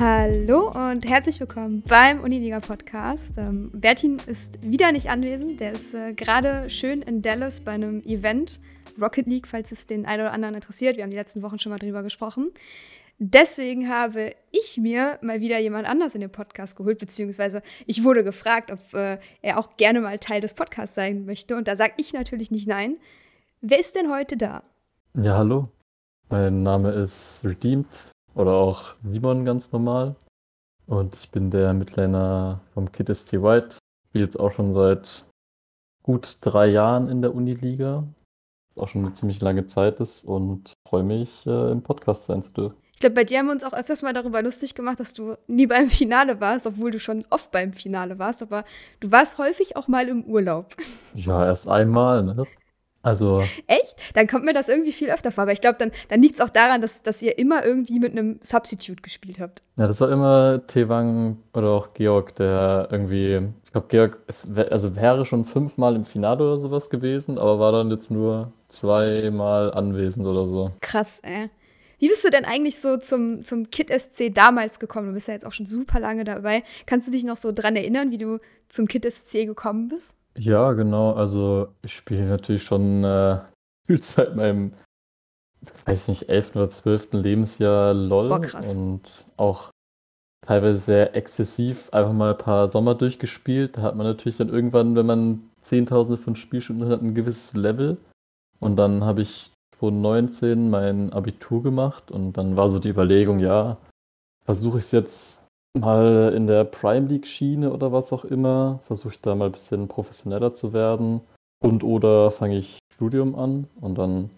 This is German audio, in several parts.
Hallo und herzlich willkommen beim Uniliga Podcast. Ähm, Bertin ist wieder nicht anwesend. Der ist äh, gerade schön in Dallas bei einem Event, Rocket League, falls es den einen oder anderen interessiert. Wir haben die letzten Wochen schon mal drüber gesprochen. Deswegen habe ich mir mal wieder jemand anders in den Podcast geholt, beziehungsweise ich wurde gefragt, ob äh, er auch gerne mal Teil des Podcasts sein möchte. Und da sage ich natürlich nicht nein. Wer ist denn heute da? Ja, hallo. Mein Name ist Redeemed oder auch Simon ganz normal. Und ich bin der Midlaner vom Kid SC White. Spiele jetzt auch schon seit gut drei Jahren in der Uniliga. Was auch schon eine ziemlich lange Zeit ist und freue mich, äh, im Podcast sein zu dürfen. Ich glaube, bei dir haben wir uns auch öfters mal darüber lustig gemacht, dass du nie beim Finale warst, obwohl du schon oft beim Finale warst. Aber du warst häufig auch mal im Urlaub. Ja, erst einmal, ne? Also. Echt? Dann kommt mir das irgendwie viel öfter vor. Aber ich glaube, dann, dann liegt es auch daran, dass, dass ihr immer irgendwie mit einem Substitute gespielt habt. Ja, das war immer Tewang oder auch Georg, der irgendwie. Ich glaube, Georg ist, also wäre schon fünfmal im Finale oder sowas gewesen, aber war dann jetzt nur zweimal anwesend oder so. Krass, ey. Wie bist du denn eigentlich so zum, zum Kid SC damals gekommen? Du bist ja jetzt auch schon super lange dabei. Kannst du dich noch so dran erinnern, wie du zum Kid SC gekommen bist? Ja, genau. Also ich spiele natürlich schon äh, viel seit meinem, weiß nicht, 11. oder 12. Lebensjahr LOL Boah, krass. und auch teilweise sehr exzessiv einfach mal ein paar Sommer durchgespielt. Da hat man natürlich dann irgendwann, wenn man Zehntausende von Spielstunden hat, ein gewisses Level. Und dann habe ich 2019 mein Abitur gemacht und dann war so die Überlegung, ja, versuche ich es jetzt mal in der Prime League Schiene oder was auch immer, versuche ich da mal ein bisschen professioneller zu werden. Und oder fange ich Studium an und dann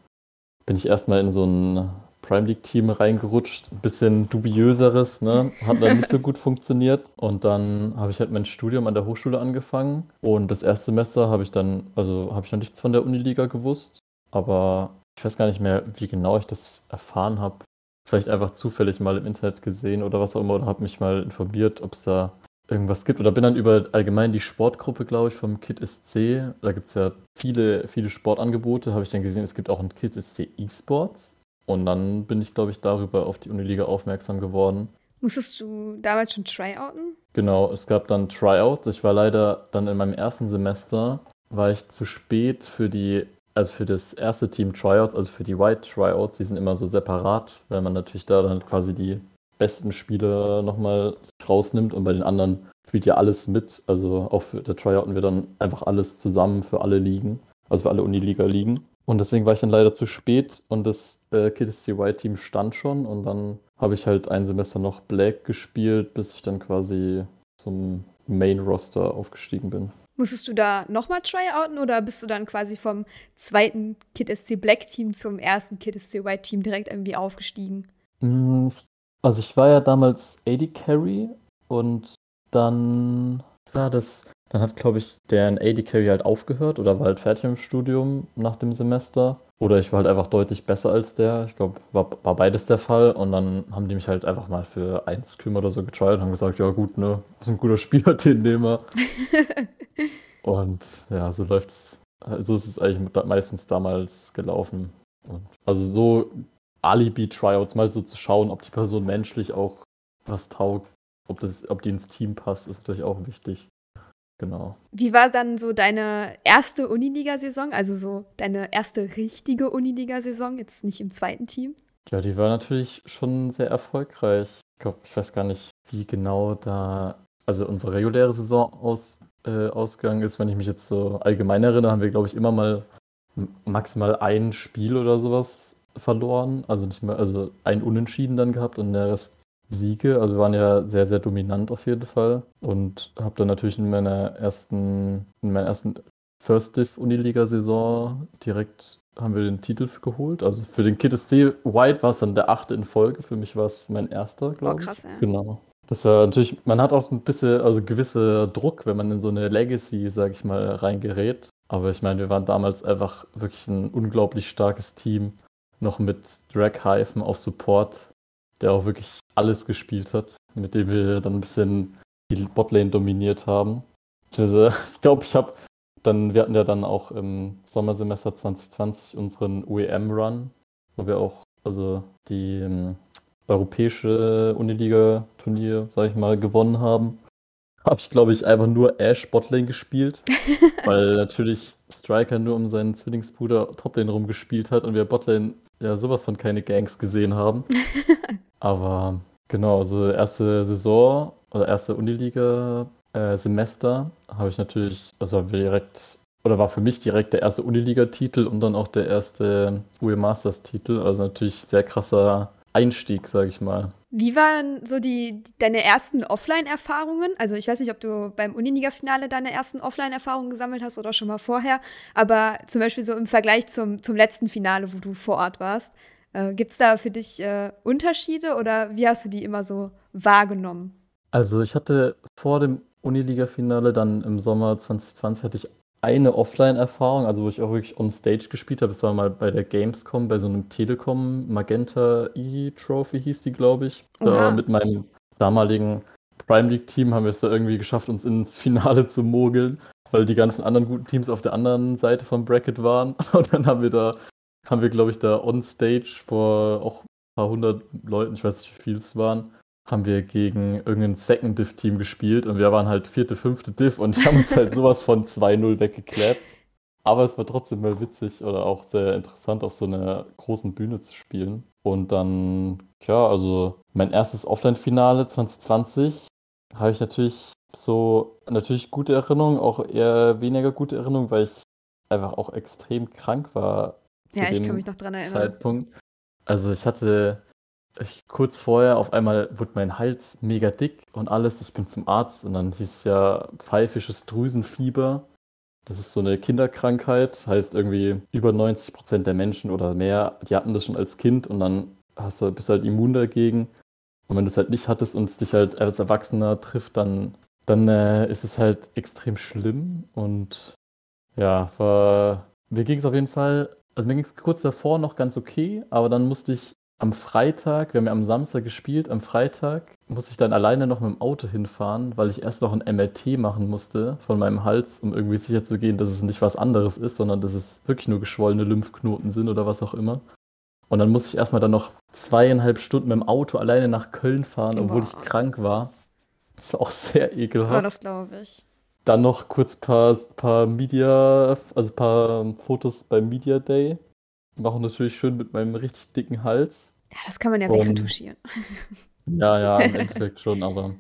bin ich erstmal in so ein Prime League Team reingerutscht, ein bisschen dubiöseres, ne? Hat dann nicht so gut funktioniert. Und dann habe ich halt mein Studium an der Hochschule angefangen. Und das erste Semester habe ich dann, also habe ich noch nichts von der Uniliga gewusst, aber ich weiß gar nicht mehr, wie genau ich das erfahren habe vielleicht einfach zufällig mal im Internet gesehen oder was auch immer oder habe mich mal informiert, ob es da irgendwas gibt. Oder bin dann über allgemein die Sportgruppe, glaube ich, vom Kid SC. Da gibt es ja viele, viele Sportangebote. Habe ich dann gesehen, es gibt auch ein Kid SC E-Sports. Und dann bin ich, glaube ich, darüber auf die Uniliga aufmerksam geworden. Musstest du damals schon tryouten? Genau, es gab dann Tryouts. Ich war leider dann in meinem ersten Semester, war ich zu spät für die also für das erste Team Tryouts, also für die White Tryouts, die sind immer so separat, weil man natürlich da dann quasi die besten Spieler nochmal rausnimmt und bei den anderen spielt ja alles mit. Also auch für der Tryouten wir dann einfach alles zusammen für alle Ligen, also für alle Uniliga-Ligen. Und deswegen war ich dann leider zu spät und das äh, White Team stand schon und dann habe ich halt ein Semester noch Black gespielt, bis ich dann quasi zum Main Roster aufgestiegen bin. Musstest du da nochmal tryouten oder bist du dann quasi vom zweiten Kid SC Black Team zum ersten Kid SC White Team direkt irgendwie aufgestiegen? Mm, also ich war ja damals AD Carry und dann war das, dann hat glaube ich der AD Carry halt aufgehört oder war halt fertig im Studium nach dem Semester. Oder ich war halt einfach deutlich besser als der. Ich glaube, war, war beides der Fall. Und dann haben die mich halt einfach mal für ein Scrim oder so getrialt und haben gesagt, ja gut, ne, ist ein guter Spieler, den nehmen wir. und ja, so läuft's. So ist es eigentlich meistens damals gelaufen. Und also so Alibi-Tryouts, mal so zu schauen, ob die Person menschlich auch was taugt, ob, das, ob die ins Team passt, ist natürlich auch wichtig. Genau. Wie war dann so deine erste Uniliga-Saison, also so deine erste richtige Uniliga-Saison, jetzt nicht im zweiten Team? Ja, die war natürlich schon sehr erfolgreich. Ich glaube, ich weiß gar nicht, wie genau da, also unsere reguläre Saison aus, äh, ausgegangen ist. Wenn ich mich jetzt so allgemein erinnere, haben wir, glaube ich, immer mal maximal ein Spiel oder sowas verloren. Also nicht mehr, also ein Unentschieden dann gehabt und der Rest Siege. Also wir waren ja sehr, sehr dominant auf jeden Fall. Und habe dann natürlich in meiner ersten, in meiner ersten First Div Uniliga-Saison direkt haben wir den Titel geholt. Also für den Kid SC White war es dann der achte in Folge. Für mich war es mein erster, glaube ich. Oh, krass, ja. Genau. Das war natürlich, man hat auch ein bisschen, also gewisser Druck, wenn man in so eine Legacy, sag ich mal, reingerät. Aber ich meine, wir waren damals einfach wirklich ein unglaublich starkes Team. Noch mit Drag Hyphen auf Support der auch wirklich alles gespielt hat, mit dem wir dann ein bisschen die Botlane dominiert haben. Ich glaube, ich habe dann, wir hatten ja dann auch im Sommersemester 2020 unseren UEM-Run, wo wir auch, also die, ähm, europäische Uniliga-Turnier, sag ich mal, gewonnen haben, habe ich, glaube ich, einfach nur Ash Botlane gespielt, weil natürlich Striker nur um seinen Zwillingsbruder Toplane rumgespielt hat und wir Botlane ja sowas von keine Gangs gesehen haben. Aber genau, also erste Saison oder erste Uniliga-Semester äh, habe ich natürlich, also direkt, oder war für mich direkt der erste Uniliga-Titel und dann auch der erste UE Masters-Titel. Also natürlich sehr krasser Einstieg, sage ich mal. Wie waren so die, deine ersten Offline-Erfahrungen? Also ich weiß nicht, ob du beim Uniliga-Finale deine ersten Offline-Erfahrungen gesammelt hast oder schon mal vorher, aber zum Beispiel so im Vergleich zum, zum letzten Finale, wo du vor Ort warst, äh, gibt es da für dich äh, Unterschiede oder wie hast du die immer so wahrgenommen? Also ich hatte vor dem Uniliga-Finale dann im Sommer 2020 hatte ich eine Offline-Erfahrung, also wo ich auch wirklich on Stage gespielt habe. Das war mal bei der Gamescom, bei so einem Telekom Magenta E-Trophy hieß die, glaube ich. Da mit meinem damaligen Prime League-Team haben wir es da irgendwie geschafft, uns ins Finale zu mogeln, weil die ganzen anderen guten Teams auf der anderen Seite vom Bracket waren. Und dann haben wir da, haben wir, glaube ich, da on Stage vor auch ein paar hundert Leuten, ich weiß nicht, wie viel es waren, haben wir gegen irgendein Second Div-Team gespielt und wir waren halt vierte, fünfte Div und die haben uns halt sowas von 2-0 weggeklappt. Aber es war trotzdem mal witzig oder auch sehr interessant, auf so einer großen Bühne zu spielen. Und dann, ja, also mein erstes Offline-Finale 2020 habe ich natürlich so, natürlich gute Erinnerungen, auch eher weniger gute Erinnerungen, weil ich einfach auch extrem krank war zu ja, ich kann mich noch dran erinnern. Zeitpunkt. Also ich hatte ich, kurz vorher auf einmal wurde mein Hals mega dick und alles. Ich bin zum Arzt und dann hieß es ja pfeifisches Drüsenfieber. Das ist so eine Kinderkrankheit, heißt irgendwie über 90 Prozent der Menschen oder mehr, die hatten das schon als Kind und dann hast du, bist du halt immun dagegen. Und wenn du es halt nicht hattest und es dich halt als Erwachsener trifft, dann, dann äh, ist es halt extrem schlimm. Und ja, war, mir ging es auf jeden Fall, also mir ging es kurz davor noch ganz okay, aber dann musste ich am Freitag, wir haben ja am Samstag gespielt, am Freitag musste ich dann alleine noch mit dem Auto hinfahren, weil ich erst noch ein MRT machen musste von meinem Hals, um irgendwie sicher zu gehen, dass es nicht was anderes ist, sondern dass es wirklich nur geschwollene Lymphknoten sind oder was auch immer. Und dann musste ich erstmal dann noch zweieinhalb Stunden mit dem Auto alleine nach Köln fahren, obwohl Boah. ich krank war. Das war auch sehr ekelhaft. Ja, das glaube ich. Dann noch kurz paar, paar Media, also paar Fotos beim Media Day machen natürlich schön mit meinem richtig dicken Hals. Ja, das kann man ja wegretuschieren. Ja, ja, im Endeffekt schon, aber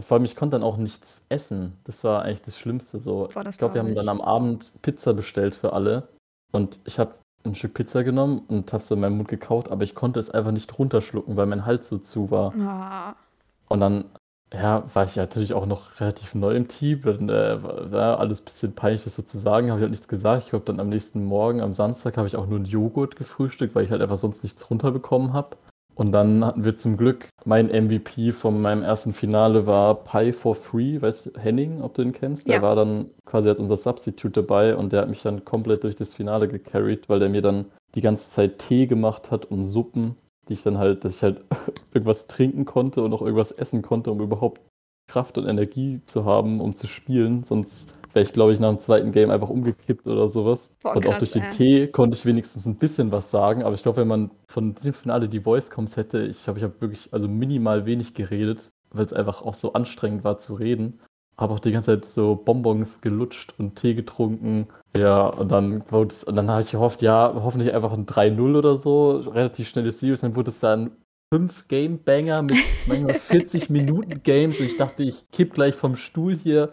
vor allem, ich konnte dann auch nichts essen. Das war eigentlich das Schlimmste so. Boah, das ich glaube, wir haben dann am Abend Pizza bestellt für alle und ich habe ein Stück Pizza genommen und habe es in meinem Mund gekaut, aber ich konnte es einfach nicht runterschlucken, weil mein Hals so zu war. Oh. Und dann ja, war ich ja natürlich auch noch relativ neu im Team. Dann äh, war alles ein bisschen peinlich, das so zu sagen. Habe ich halt nichts gesagt. Ich glaube, dann am nächsten Morgen, am Samstag, habe ich auch nur einen Joghurt gefrühstückt, weil ich halt einfach sonst nichts runterbekommen habe. Und dann hatten wir zum Glück, mein MVP von meinem ersten Finale war Pie for Free, weißt du, Henning, ob du ihn kennst? Der ja. war dann quasi als unser Substitute dabei und der hat mich dann komplett durch das Finale gecarried, weil der mir dann die ganze Zeit Tee gemacht hat und Suppen die ich dann halt, dass ich halt irgendwas trinken konnte und auch irgendwas essen konnte, um überhaupt Kraft und Energie zu haben, um zu spielen. Sonst wäre ich, glaube ich, nach dem zweiten Game einfach umgekippt oder sowas. Boah, und krass, auch durch den ey. Tee konnte ich wenigstens ein bisschen was sagen. Aber ich glaube, wenn man von diesem Finale die Voice-Coms hätte, ich glaube, ich habe wirklich also minimal wenig geredet, weil es einfach auch so anstrengend war zu reden habe auch die ganze Zeit so Bonbons gelutscht und Tee getrunken. Ja, und dann wurde es, und dann habe ich gehofft, ja, hoffentlich einfach ein 3-0 oder so, relativ schnelles Series. Dann wurde es dann fünf Game Banger mit manchmal 40 Minuten Games und ich dachte, ich kipp gleich vom Stuhl hier.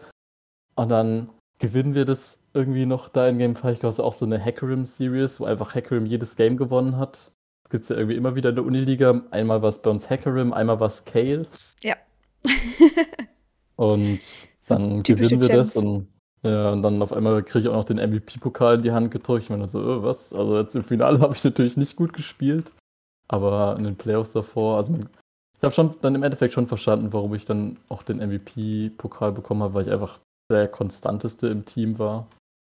Und dann gewinnen wir das irgendwie noch da in Game 5. Ich glaube, es ist auch so eine Hackerim Series, wo einfach Hackerim jedes Game gewonnen hat. Das gibt es ja irgendwie immer wieder in der Uniliga. Einmal war es bei uns Hackerim, einmal war es Kale. Ja. und dann gewinnen wir Gems. das und, ja, und dann auf einmal kriege ich auch noch den MVP-Pokal in die Hand gedrückt. Ich meine so, oh, was? Also jetzt im Finale habe ich natürlich nicht gut gespielt, aber in den Playoffs davor, also ich habe schon dann im Endeffekt schon verstanden, warum ich dann auch den MVP-Pokal bekommen habe, weil ich einfach der konstanteste im Team war.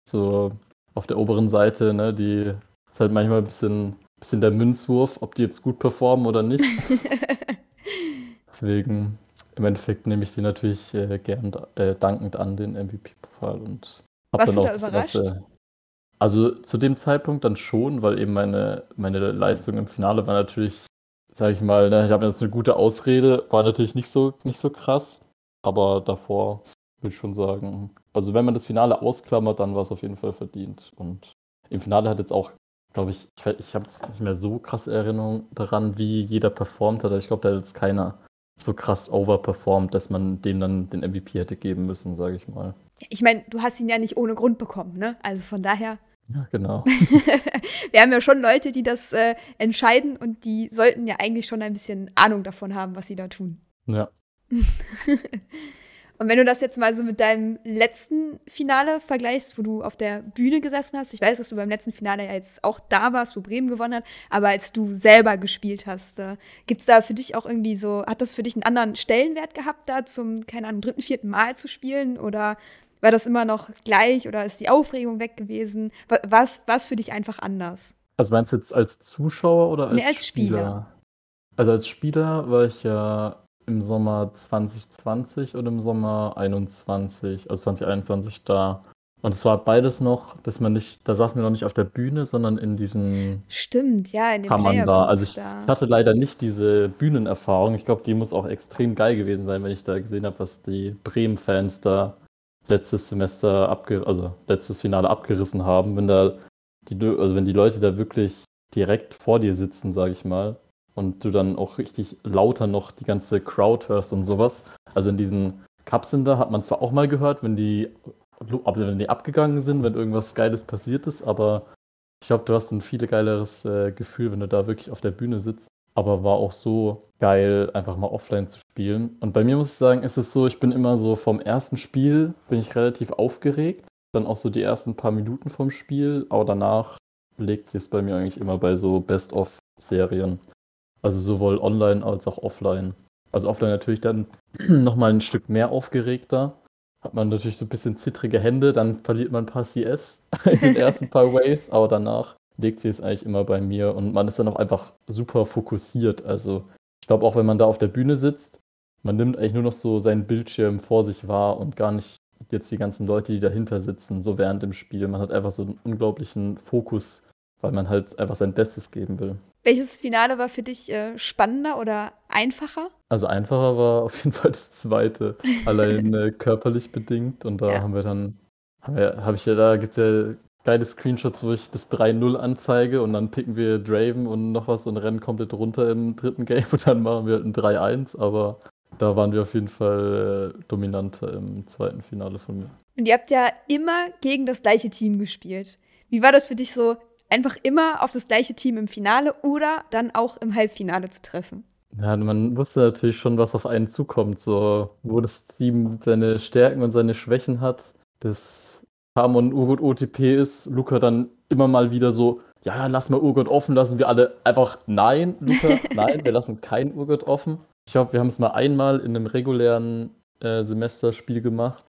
So auf der oberen Seite, ne, die ist halt manchmal ein bisschen, bisschen der Münzwurf, ob die jetzt gut performen oder nicht. Deswegen, im Endeffekt nehme ich sie natürlich äh, gern äh, dankend an, den MVP-Pokal und habe dann auch da das erste. Also zu dem Zeitpunkt dann schon, weil eben meine, meine Leistung im Finale war natürlich sag ich mal, ne, ich habe jetzt eine gute Ausrede, war natürlich nicht so, nicht so krass, aber davor würde ich schon sagen, also wenn man das Finale ausklammert, dann war es auf jeden Fall verdient. Und im Finale hat jetzt auch, glaube ich, ich, ich habe jetzt nicht mehr so krasse Erinnerungen daran, wie jeder performt hat, aber ich glaube, da hat jetzt keiner so krass overperformed, dass man dem dann den MVP hätte geben müssen, sage ich mal. Ich meine, du hast ihn ja nicht ohne Grund bekommen, ne? Also von daher. Ja, genau. Wir haben ja schon Leute, die das äh, entscheiden und die sollten ja eigentlich schon ein bisschen Ahnung davon haben, was sie da tun. Ja. Und wenn du das jetzt mal so mit deinem letzten Finale vergleichst, wo du auf der Bühne gesessen hast, ich weiß, dass du beim letzten Finale ja jetzt auch da warst, wo Bremen gewonnen hat, aber als du selber gespielt hast, äh, gibt es da für dich auch irgendwie so, hat das für dich einen anderen Stellenwert gehabt, da zum, keine Ahnung, dritten, vierten Mal zu spielen? Oder war das immer noch gleich oder ist die Aufregung weg gewesen? War es für dich einfach anders? Also meinst du jetzt als Zuschauer oder als, nee, als Spieler? Spieler? Also als Spieler war ich ja im Sommer 2020 und im Sommer 21, also 2021 da. Und es war beides noch, dass man nicht, da saßen wir noch nicht auf der Bühne, sondern in diesen Stimmt, ja, in den Kammern da. Also ich, da. hatte leider nicht diese Bühnenerfahrung. Ich glaube, die muss auch extrem geil gewesen sein, wenn ich da gesehen habe, was die Bremen-Fans da letztes Semester abge also letztes Finale abgerissen haben, wenn da die, also wenn die Leute da wirklich direkt vor dir sitzen, sage ich mal und du dann auch richtig lauter noch die ganze Crowd hörst und sowas. Also in diesen Kapseln da hat man zwar auch mal gehört, wenn die, wenn die abgegangen sind, wenn irgendwas Geiles passiert ist, aber ich glaube, du hast ein viel geileres äh, Gefühl, wenn du da wirklich auf der Bühne sitzt. Aber war auch so geil, einfach mal offline zu spielen. Und bei mir muss ich sagen, ist es so, ich bin immer so vom ersten Spiel bin ich relativ aufgeregt. Dann auch so die ersten paar Minuten vom Spiel, aber danach legt sich es bei mir eigentlich immer bei so Best-of-Serien. Also sowohl online als auch offline. Also offline natürlich dann nochmal ein Stück mehr aufgeregter. Hat man natürlich so ein bisschen zittrige Hände, dann verliert man ein paar CS in den ersten paar Waves, aber danach legt sie es eigentlich immer bei mir und man ist dann auch einfach super fokussiert. Also ich glaube auch, wenn man da auf der Bühne sitzt, man nimmt eigentlich nur noch so seinen Bildschirm vor sich wahr und gar nicht jetzt die ganzen Leute, die dahinter sitzen, so während dem Spiel. Man hat einfach so einen unglaublichen Fokus, weil man halt einfach sein Bestes geben will. Welches Finale war für dich äh, spannender oder einfacher? Also einfacher war auf jeden Fall das zweite, allein äh, körperlich bedingt. Und da ja. haben wir dann, habe hab ich ja, da gibt es ja geile Screenshots, wo ich das 3-0 anzeige und dann picken wir Draven und noch was und rennen komplett runter im dritten Game und dann machen wir halt ein 3-1, aber da waren wir auf jeden Fall äh, dominanter im zweiten Finale von mir. Und ihr habt ja immer gegen das gleiche Team gespielt. Wie war das für dich so, einfach immer auf das gleiche Team im Finale oder dann auch im Halbfinale zu treffen. Ja, man wusste natürlich schon, was auf einen zukommt, so wo das Team seine Stärken und seine Schwächen hat. Das Hamon Urgot OTP ist, Luca dann immer mal wieder so, ja, lass mal Urgot offen, lassen wir alle einfach, nein, Luca, nein, wir lassen kein Urgot offen. Ich glaube, wir haben es mal einmal in einem regulären äh, Semesterspiel gemacht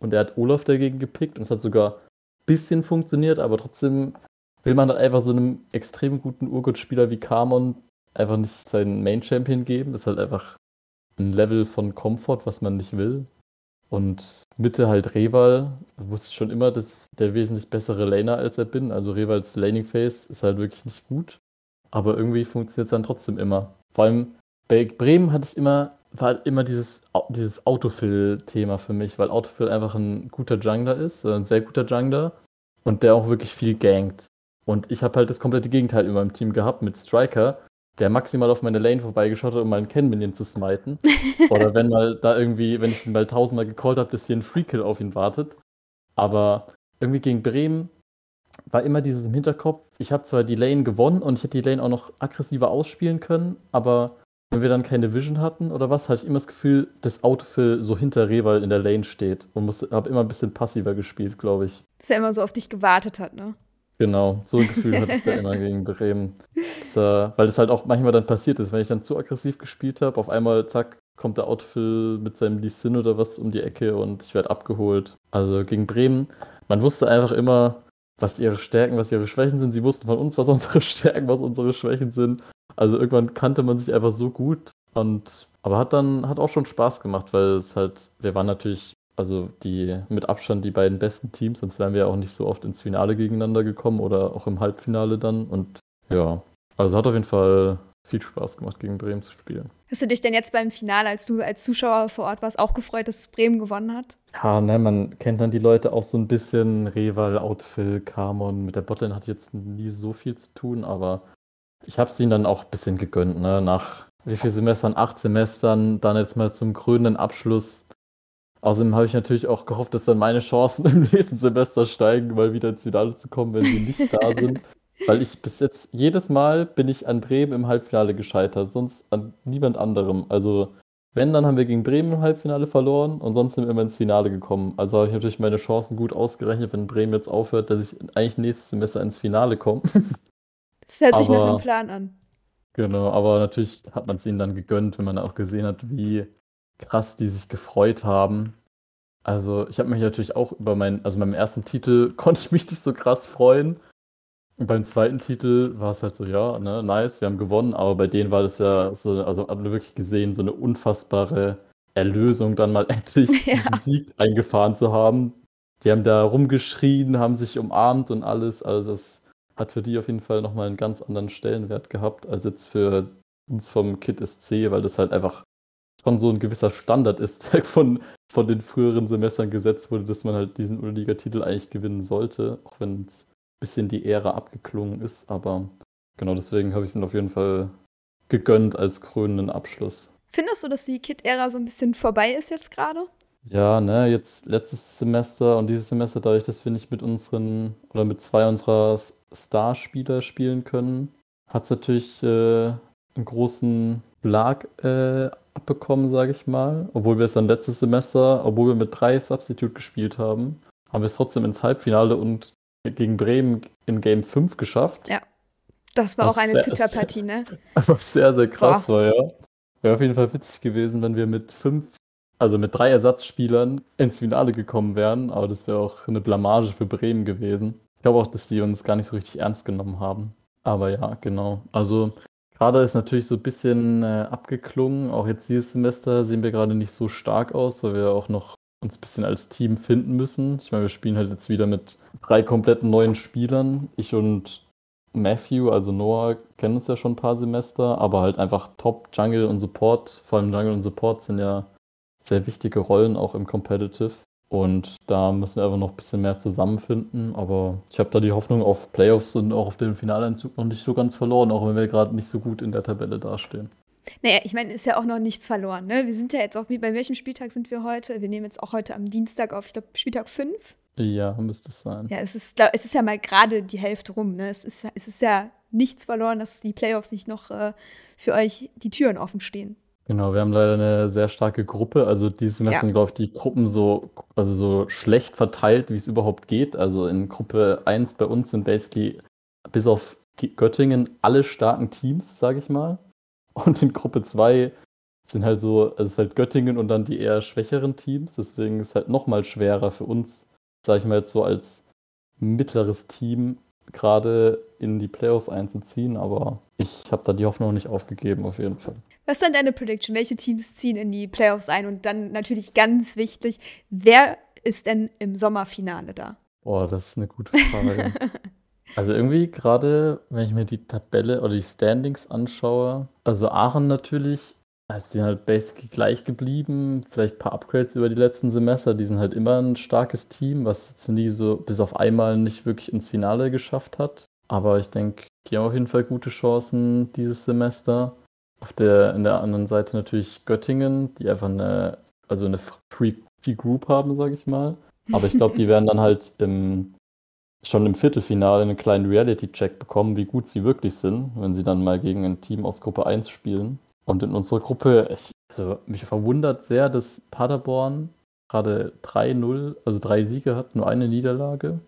und er hat Olaf dagegen gepickt und es hat sogar ein bisschen funktioniert, aber trotzdem will man dann einfach so einem extrem guten Urgut-Spieler wie Kamon einfach nicht seinen Main-Champion geben. Ist halt einfach ein Level von Komfort, was man nicht will. Und Mitte halt Reval. Ich wusste schon immer, dass der wesentlich bessere Laner als er bin. Also Revals Laning Phase ist halt wirklich nicht gut. Aber irgendwie funktioniert es dann trotzdem immer. Vor allem bei Bremen hatte ich immer, war halt immer dieses, dieses Autofill-Thema für mich, weil Autofill einfach ein guter Jungler ist, ein sehr guter Jungler und der auch wirklich viel gankt. Und ich habe halt das komplette Gegenteil in meinem Team gehabt mit Striker, der maximal auf meine Lane vorbeigeschaut hat, um mal einen Ken-Minion zu smiten. Oder wenn mal da irgendwie, wenn ich ihn mal tausendmal gecallt habe, dass hier ein Free-Kill auf ihn wartet. Aber irgendwie gegen Bremen war immer dieses im Hinterkopf, ich habe zwar die Lane gewonnen und ich hätte die Lane auch noch aggressiver ausspielen können, aber wenn wir dann keine Vision hatten oder was, hatte ich immer das Gefühl, dass Autofill so hinter Reval in der Lane steht und habe immer ein bisschen passiver gespielt, glaube ich. Dass er immer so auf dich gewartet hat, ne? Genau, so ein Gefühl hatte ich da immer gegen Bremen. Das, äh, weil das halt auch manchmal dann passiert ist, wenn ich dann zu aggressiv gespielt habe, auf einmal, zack, kommt der Outfill mit seinem Lee Sin oder was um die Ecke und ich werde abgeholt. Also gegen Bremen, man wusste einfach immer, was ihre Stärken, was ihre Schwächen sind. Sie wussten von uns, was unsere Stärken, was unsere Schwächen sind. Also irgendwann kannte man sich einfach so gut und aber hat dann hat auch schon Spaß gemacht, weil es halt wir waren natürlich also die mit Abstand die beiden besten Teams, sonst wären wir ja auch nicht so oft ins Finale gegeneinander gekommen oder auch im Halbfinale dann. Und ja, also hat auf jeden Fall viel Spaß gemacht, gegen Bremen zu spielen. Hast du dich denn jetzt beim Finale, als du als Zuschauer vor Ort warst, auch gefreut, dass Bremen gewonnen hat? Ja, ne, man kennt dann die Leute auch so ein bisschen. Reval, Outfill, Carmon. Mit der Botlane hat jetzt nie so viel zu tun, aber ich habe es ihnen dann auch ein bisschen gegönnt. Ne? Nach wie viel Semestern? Acht Semestern, dann jetzt mal zum krönenden Abschluss. Außerdem habe ich natürlich auch gehofft, dass dann meine Chancen im nächsten Semester steigen, mal wieder ins Finale zu kommen, wenn sie nicht da sind. Weil ich bis jetzt jedes Mal bin ich an Bremen im Halbfinale gescheitert, sonst an niemand anderem. Also, wenn, dann haben wir gegen Bremen im Halbfinale verloren und sonst sind wir immer ins Finale gekommen. Also habe ich natürlich meine Chancen gut ausgerechnet, wenn Bremen jetzt aufhört, dass ich eigentlich nächstes Semester ins Finale komme. Das hört sich nach einem Plan an. Genau, aber natürlich hat man es ihnen dann gegönnt, wenn man auch gesehen hat, wie krass die sich gefreut haben. Also ich habe mich natürlich auch über meinen, also meinem ersten Titel konnte ich mich nicht so krass freuen. Und beim zweiten Titel war es halt so, ja, ne, nice, wir haben gewonnen, aber bei denen war das ja so, also hat man wirklich gesehen, so eine unfassbare Erlösung, dann mal endlich ja. diesen Sieg eingefahren zu haben. Die haben da rumgeschrien, haben sich umarmt und alles. Also das hat für die auf jeden Fall nochmal einen ganz anderen Stellenwert gehabt, als jetzt für uns vom Kit SC, weil das halt einfach schon so ein gewisser Standard ist, der von, von den früheren Semestern gesetzt wurde, dass man halt diesen Unterliga-Titel eigentlich gewinnen sollte, auch wenn es bisschen die Ehre abgeklungen ist, aber genau deswegen habe ich es auf jeden Fall gegönnt als krönenden Abschluss. Findest du, dass die Kid-Ära so ein bisschen vorbei ist jetzt gerade? Ja, ne, jetzt letztes Semester und dieses Semester, dadurch, dass wir nicht mit unseren oder mit zwei unserer Starspieler spielen können, hat es natürlich äh, einen großen Schlag äh, abbekommen, sage ich mal. Obwohl wir es dann letztes Semester, obwohl wir mit drei Substitute gespielt haben, haben wir es trotzdem ins Halbfinale und gegen Bremen in Game 5 geschafft. Ja. Das war was auch eine Zitterpartie, ne? Einfach sehr, sehr krass Boah. war, ja. Wäre auf jeden Fall witzig gewesen, wenn wir mit fünf, also mit drei Ersatzspielern ins Finale gekommen wären. Aber das wäre auch eine Blamage für Bremen gewesen. Ich glaube auch, dass sie uns gar nicht so richtig ernst genommen haben. Aber ja, genau. Also gerade ist natürlich so ein bisschen äh, abgeklungen. Auch jetzt dieses Semester sehen wir gerade nicht so stark aus, weil wir auch noch uns ein bisschen als Team finden müssen. Ich meine, wir spielen halt jetzt wieder mit drei kompletten neuen Spielern. Ich und Matthew, also Noah, kennen uns ja schon ein paar Semester, aber halt einfach Top Jungle und Support. Vor allem Jungle und Support sind ja sehr wichtige Rollen auch im Competitive. Und da müssen wir einfach noch ein bisschen mehr zusammenfinden. Aber ich habe da die Hoffnung auf Playoffs und auch auf den Finaleinzug noch nicht so ganz verloren, auch wenn wir gerade nicht so gut in der Tabelle dastehen. Naja, ich meine, ist ja auch noch nichts verloren. Ne? Wir sind ja jetzt auch, bei welchem Spieltag sind wir heute? Wir nehmen jetzt auch heute am Dienstag auf, ich glaube, Spieltag 5. Ja, müsste es sein. Ja, es ist, es ist ja mal gerade die Hälfte rum. Ne? Es, ist, es ist ja nichts verloren, dass die Playoffs nicht noch äh, für euch die Türen offen stehen. Genau, wir haben leider eine sehr starke Gruppe. Also dieses Semester ja. sind, glaube ich, die Gruppen so, also so schlecht verteilt, wie es überhaupt geht. Also in Gruppe 1 bei uns sind basically bis auf Göttingen alle starken Teams, sage ich mal. Und in Gruppe 2 sind halt so, also es ist halt Göttingen und dann die eher schwächeren Teams. Deswegen ist es halt nochmal schwerer für uns, sage ich mal jetzt so als mittleres Team gerade in die Playoffs einzuziehen. Aber ich habe da die Hoffnung nicht aufgegeben, auf jeden Fall. Was ist dann deine Prediction? Welche Teams ziehen in die Playoffs ein? Und dann natürlich ganz wichtig, wer ist denn im Sommerfinale da? Boah, das ist eine gute Frage. Also irgendwie gerade, wenn ich mir die Tabelle oder die Standings anschaue, also Aachen natürlich, also die sind halt basically gleich geblieben, vielleicht ein paar Upgrades über die letzten Semester, die sind halt immer ein starkes Team, was jetzt nie so bis auf einmal nicht wirklich ins Finale geschafft hat. Aber ich denke, die haben auf jeden Fall gute Chancen dieses Semester. Auf der, in der anderen Seite natürlich Göttingen, die einfach eine, also eine Free Group haben, sage ich mal. Aber ich glaube, die werden dann halt im schon im Viertelfinale einen kleinen Reality-Check bekommen, wie gut sie wirklich sind, wenn sie dann mal gegen ein Team aus Gruppe 1 spielen. Und in unserer Gruppe, ich, also mich verwundert sehr, dass Paderborn gerade 3-0, also drei Siege hat, nur eine Niederlage.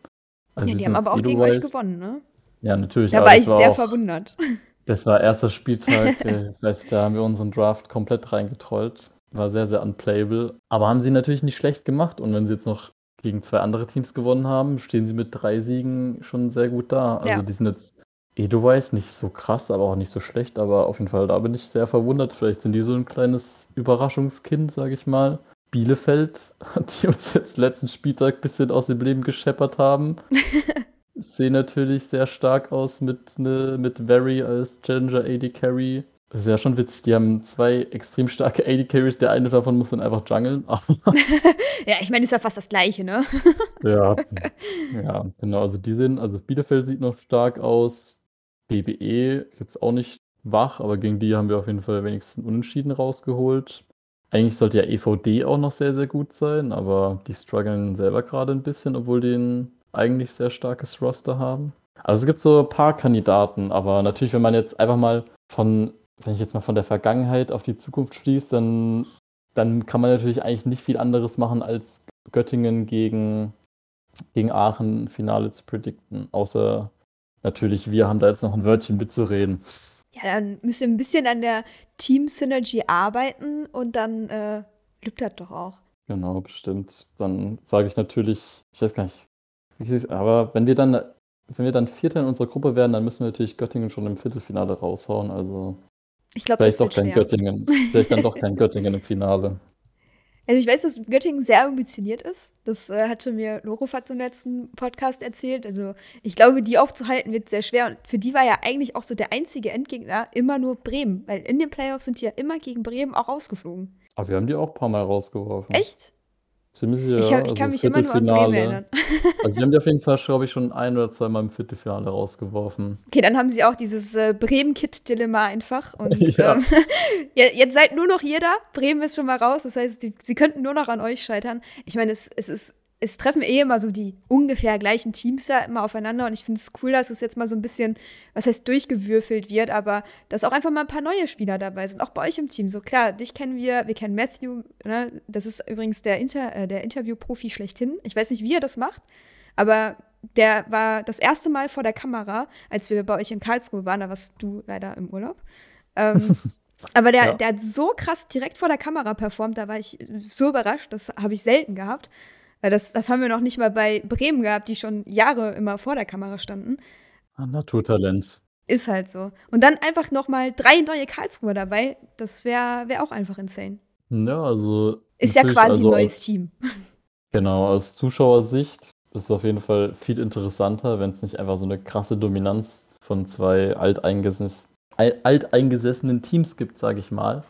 Also ja, die haben aber auch gegen euch gewonnen, ne? Ja, natürlich. Da war ich war sehr verwundert. Das war erster Spieltag, äh, weiß, da haben wir unseren Draft komplett reingetrollt. War sehr, sehr unplayable. Aber haben sie natürlich nicht schlecht gemacht. Und wenn sie jetzt noch gegen zwei andere Teams gewonnen haben, stehen sie mit drei Siegen schon sehr gut da. Also ja. die sind jetzt Edelweiss nicht so krass, aber auch nicht so schlecht, aber auf jeden Fall, da bin ich sehr verwundert. Vielleicht sind die so ein kleines Überraschungskind, sage ich mal. Bielefeld, die uns jetzt letzten Spieltag ein bisschen aus dem Leben gescheppert haben. sehen natürlich sehr stark aus mit, ne, mit Very als Challenger AD Carry. Das ist ja schon witzig, die haben zwei extrem starke AD Carries. Der eine davon muss dann einfach jungeln. ja, ich meine, ist ja fast das gleiche, ne? ja, ja, genau. Also die sind, also Bielefeld sieht noch stark aus. BBE jetzt auch nicht wach, aber gegen die haben wir auf jeden Fall wenigstens Unentschieden rausgeholt. Eigentlich sollte ja EVD auch noch sehr, sehr gut sein, aber die strugglen selber gerade ein bisschen, obwohl die ein eigentlich sehr starkes Roster haben. Also es gibt so ein paar Kandidaten, aber natürlich, wenn man jetzt einfach mal von, wenn ich jetzt mal von der Vergangenheit auf die Zukunft schließt, dann, dann kann man natürlich eigentlich nicht viel anderes machen, als Göttingen gegen, gegen Aachen Finale zu predikten. Außer natürlich, wir haben da jetzt noch ein Wörtchen mitzureden. Ja, dann müsst ihr ein bisschen an der Team-Synergy arbeiten und dann äh, lübt das doch auch. Genau, bestimmt. Dann sage ich natürlich, ich weiß gar nicht, aber wenn wir dann, wenn wir dann Vierter in unserer Gruppe werden, dann müssen wir natürlich Göttingen schon im Viertelfinale raushauen. Also ich glaub, vielleicht doch kein schwer. Göttingen, vielleicht dann doch kein Göttingen im Finale. Also ich weiß, dass Göttingen sehr ambitioniert ist. Das äh, hatte mir Lorofat im letzten Podcast erzählt. Also ich glaube, die aufzuhalten wird sehr schwer. Und für die war ja eigentlich auch so der einzige Endgegner immer nur Bremen. Weil in den Playoffs sind die ja immer gegen Bremen auch rausgeflogen. Aber wir haben die auch ein paar Mal rausgeworfen. Echt? Ziemlich sicher. Ich, hab, ich also kann mich immer nur an Bremen erinnern. also wir haben die auf jeden Fall, glaube ich, schon ein oder zweimal im Viertelfinale rausgeworfen. Okay, dann haben sie auch dieses äh, Bremen-Kit-Dilemma einfach. Und ja. ähm, jetzt seid nur noch ihr da. Bremen ist schon mal raus. Das heißt, die, sie könnten nur noch an euch scheitern. Ich meine, es, es ist es treffen eh immer so die ungefähr gleichen Teams ja immer aufeinander und ich finde es cool, dass es jetzt mal so ein bisschen, was heißt durchgewürfelt wird, aber dass auch einfach mal ein paar neue Spieler dabei sind, auch bei euch im Team. So klar, dich kennen wir, wir kennen Matthew, ne? das ist übrigens der, Inter, äh, der Interview-Profi schlechthin. Ich weiß nicht, wie er das macht, aber der war das erste Mal vor der Kamera, als wir bei euch in Karlsruhe waren, da warst du leider im Urlaub. Ähm, aber der, ja. der hat so krass direkt vor der Kamera performt, da war ich so überrascht, das habe ich selten gehabt. Das, das haben wir noch nicht mal bei Bremen gehabt, die schon Jahre immer vor der Kamera standen. Ein Naturtalent. Ist halt so. Und dann einfach noch mal drei neue Karlsruhe dabei, das wäre wär auch einfach insane. Ja, also. Ist ja quasi also ein neues aus, Team. Genau, aus Zuschauersicht ist es auf jeden Fall viel interessanter, wenn es nicht einfach so eine krasse Dominanz von zwei alteingeses alteingesessenen Teams gibt, sage ich mal.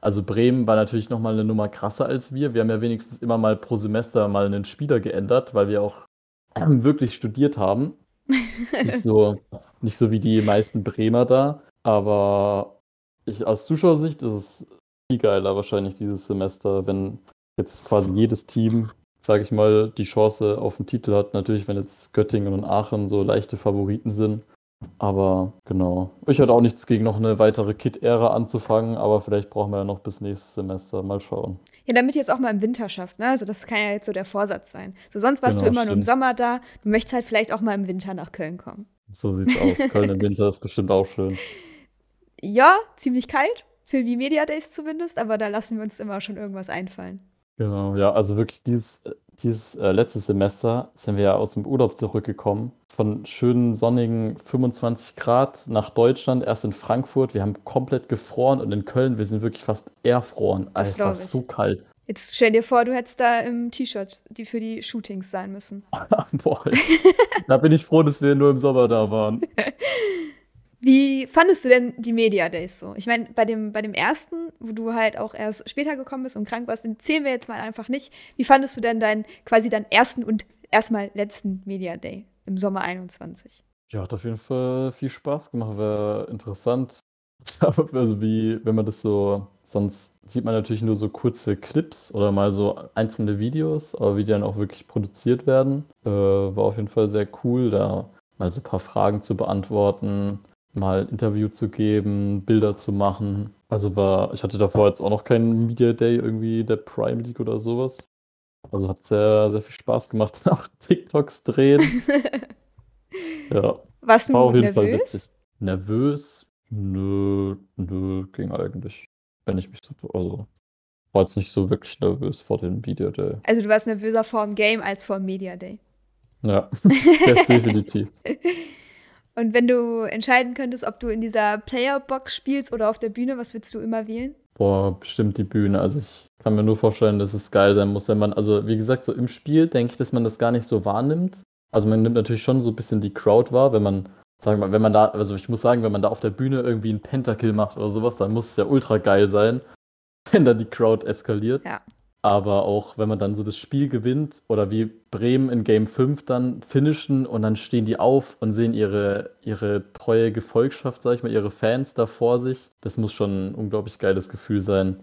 Also Bremen war natürlich nochmal eine Nummer krasser als wir. Wir haben ja wenigstens immer mal pro Semester mal einen Spieler geändert, weil wir auch wirklich studiert haben. nicht, so, nicht so wie die meisten Bremer da. Aber ich, aus Zuschauersicht ist es viel geiler wahrscheinlich dieses Semester, wenn jetzt quasi jedes Team, sage ich mal, die Chance auf den Titel hat. Natürlich, wenn jetzt Göttingen und Aachen so leichte Favoriten sind. Aber genau. Ich hatte auch nichts gegen noch eine weitere Kit-Ära anzufangen, aber vielleicht brauchen wir ja noch bis nächstes Semester. Mal schauen. Ja, damit ihr es auch mal im Winter schafft, ne? Also das kann ja jetzt so der Vorsatz sein. So sonst warst genau, du immer stimmt. nur im Sommer da. Du möchtest halt vielleicht auch mal im Winter nach Köln kommen. So sieht's aus. Köln im Winter ist bestimmt auch schön. Ja, ziemlich kalt. Für die Media Days zumindest, aber da lassen wir uns immer schon irgendwas einfallen. Genau, ja, also wirklich dieses, dieses äh, letzte Semester sind wir ja aus dem Urlaub zurückgekommen. Von schönen sonnigen 25 Grad nach Deutschland, erst in Frankfurt. Wir haben komplett gefroren und in Köln, wir sind wirklich fast erfroren. Also es war ich. so kalt. Jetzt stell dir vor, du hättest da im T-Shirt, die für die Shootings sein müssen. Boah, da bin ich froh, dass wir nur im Sommer da waren. Wie fandest du denn die Media Days so? Ich meine, bei dem, bei dem ersten, wo du halt auch erst später gekommen bist und krank warst, den zählen wir jetzt mal einfach nicht. Wie fandest du denn deinen quasi deinen ersten und erstmal letzten Media Day im Sommer 21? Ja, hat auf jeden Fall viel Spaß gemacht, war interessant. also wie, wenn man das so, sonst sieht man natürlich nur so kurze Clips oder mal so einzelne Videos, aber wie die dann auch wirklich produziert werden, äh, war auf jeden Fall sehr cool, da mal so ein paar Fragen zu beantworten mal ein Interview zu geben, Bilder zu machen. Also war, ich hatte davor jetzt auch noch keinen Media Day irgendwie der Prime League oder sowas. Also hat sehr, sehr viel Spaß gemacht, auch TikToks drehen. ja. Warst du war auf jeden nervös? Fall witzig. Nervös? Nö, nö, ging eigentlich. Wenn ich mich so, also war jetzt nicht so wirklich nervös vor dem Media Day. Also du warst nervöser vor dem Game als vor dem Media Day. Ja, das definitiv. Und wenn du entscheiden könntest, ob du in dieser Playerbox spielst oder auf der Bühne, was würdest du immer wählen? Boah, bestimmt die Bühne. Also ich kann mir nur vorstellen, dass es geil sein muss, wenn man, also wie gesagt, so im Spiel denke ich, dass man das gar nicht so wahrnimmt. Also man nimmt natürlich schon so ein bisschen die Crowd wahr, wenn man, sagen wir mal, wenn man da, also ich muss sagen, wenn man da auf der Bühne irgendwie einen Pentakill macht oder sowas, dann muss es ja ultra geil sein, wenn da die Crowd eskaliert. Ja. Aber auch wenn man dann so das Spiel gewinnt oder wie Bremen in Game 5 dann finishen und dann stehen die auf und sehen ihre, ihre treue Gefolgschaft, sag ich mal, ihre Fans da vor sich. Das muss schon ein unglaublich geiles Gefühl sein.